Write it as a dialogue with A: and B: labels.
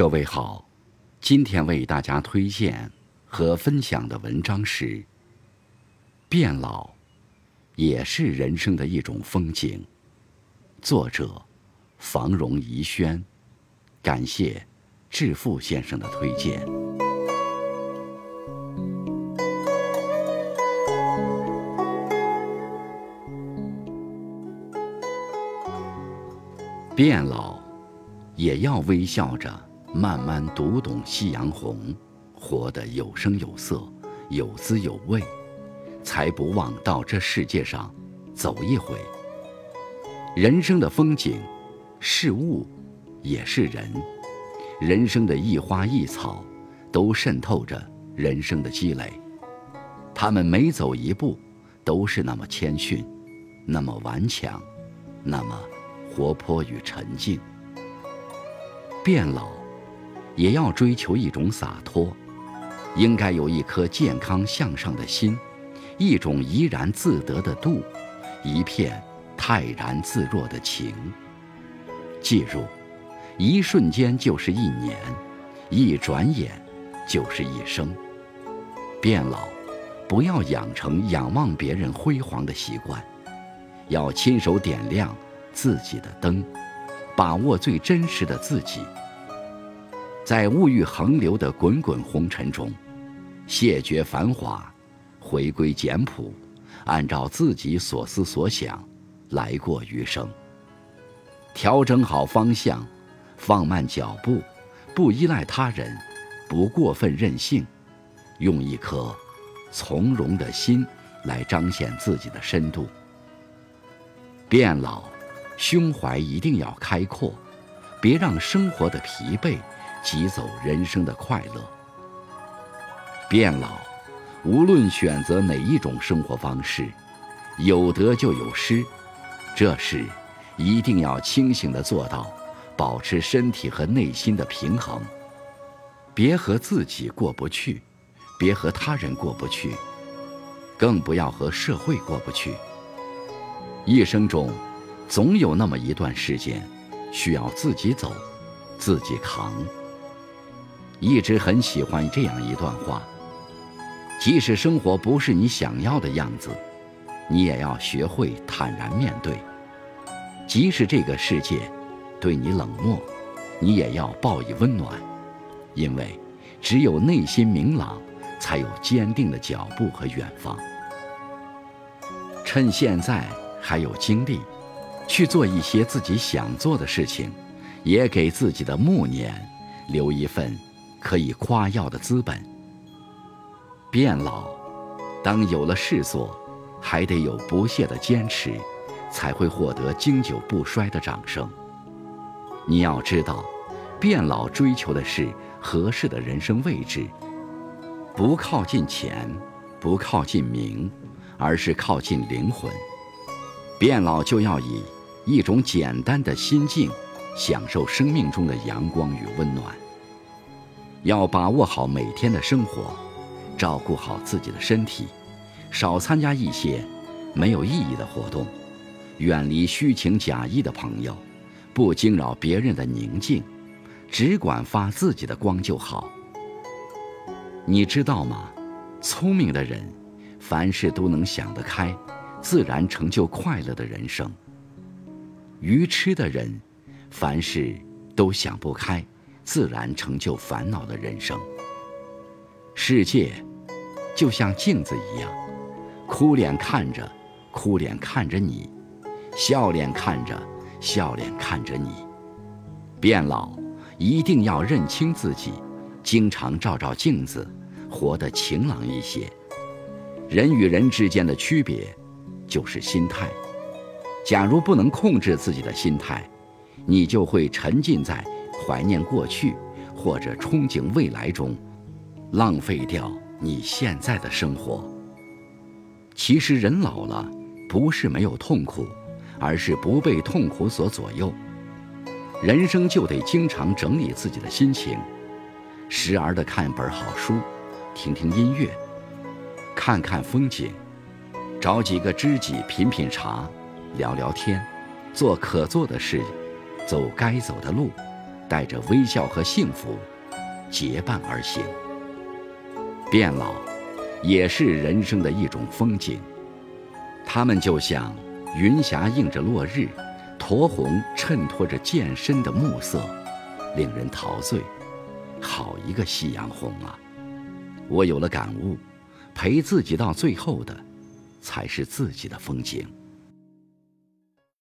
A: 各位好，今天为大家推荐和分享的文章是《变老也是人生的一种风景》，作者房荣怡轩，感谢致富先生的推荐。变老也要微笑着。慢慢读懂夕阳红，活得有声有色，有滋有味，才不忘到这世界上走一回。人生的风景，是物，也是人。人生的一花一草，都渗透着人生的积累。他们每走一步，都是那么谦逊，那么顽强，那么活泼与沉静。变老。也要追求一种洒脱，应该有一颗健康向上的心，一种怡然自得的度，一片泰然自若的情。记住，一瞬间就是一年，一转眼就是一生。变老，不要养成仰望别人辉煌的习惯，要亲手点亮自己的灯，把握最真实的自己。在物欲横流的滚滚红尘中，谢绝繁华，回归简朴，按照自己所思所想来过余生。调整好方向，放慢脚步，不依赖他人，不过分任性，用一颗从容的心来彰显自己的深度。变老，胸怀一定要开阔，别让生活的疲惫。挤走人生的快乐。变老，无论选择哪一种生活方式，有得就有失，这时一定要清醒的做到，保持身体和内心的平衡。别和自己过不去，别和他人过不去，更不要和社会过不去。一生中，总有那么一段时间，需要自己走，自己扛。一直很喜欢这样一段话：即使生活不是你想要的样子，你也要学会坦然面对；即使这个世界对你冷漠，你也要报以温暖。因为只有内心明朗，才有坚定的脚步和远方。趁现在还有精力，去做一些自己想做的事情，也给自己的暮年留一份。可以夸耀的资本。变老，当有了事做，还得有不懈的坚持，才会获得经久不衰的掌声。你要知道，变老追求的是合适的人生位置，不靠近钱，不靠近名，而是靠近灵魂。变老就要以一种简单的心境，享受生命中的阳光与温暖。要把握好每天的生活，照顾好自己的身体，少参加一些没有意义的活动，远离虚情假意的朋友，不惊扰别人的宁静，只管发自己的光就好。你知道吗？聪明的人，凡事都能想得开，自然成就快乐的人生；愚痴的人，凡事都想不开。自然成就烦恼的人生。世界就像镜子一样，哭脸看着，哭脸看着你；笑脸看着，笑脸看着你。变老一定要认清自己，经常照照镜子，活得晴朗一些。人与人之间的区别，就是心态。假如不能控制自己的心态，你就会沉浸在。怀念过去，或者憧憬未来中，浪费掉你现在的生活。其实人老了，不是没有痛苦，而是不被痛苦所左右。人生就得经常整理自己的心情，时而的看本好书，听听音乐，看看风景，找几个知己品品茶，聊聊天，做可做的事，走该走的路。带着微笑和幸福，结伴而行。变老，也是人生的一种风景。他们就像云霞映着落日，驼红衬托着渐深的暮色，令人陶醉。好一个夕阳红啊！我有了感悟，陪自己到最后的，才是自己的风景。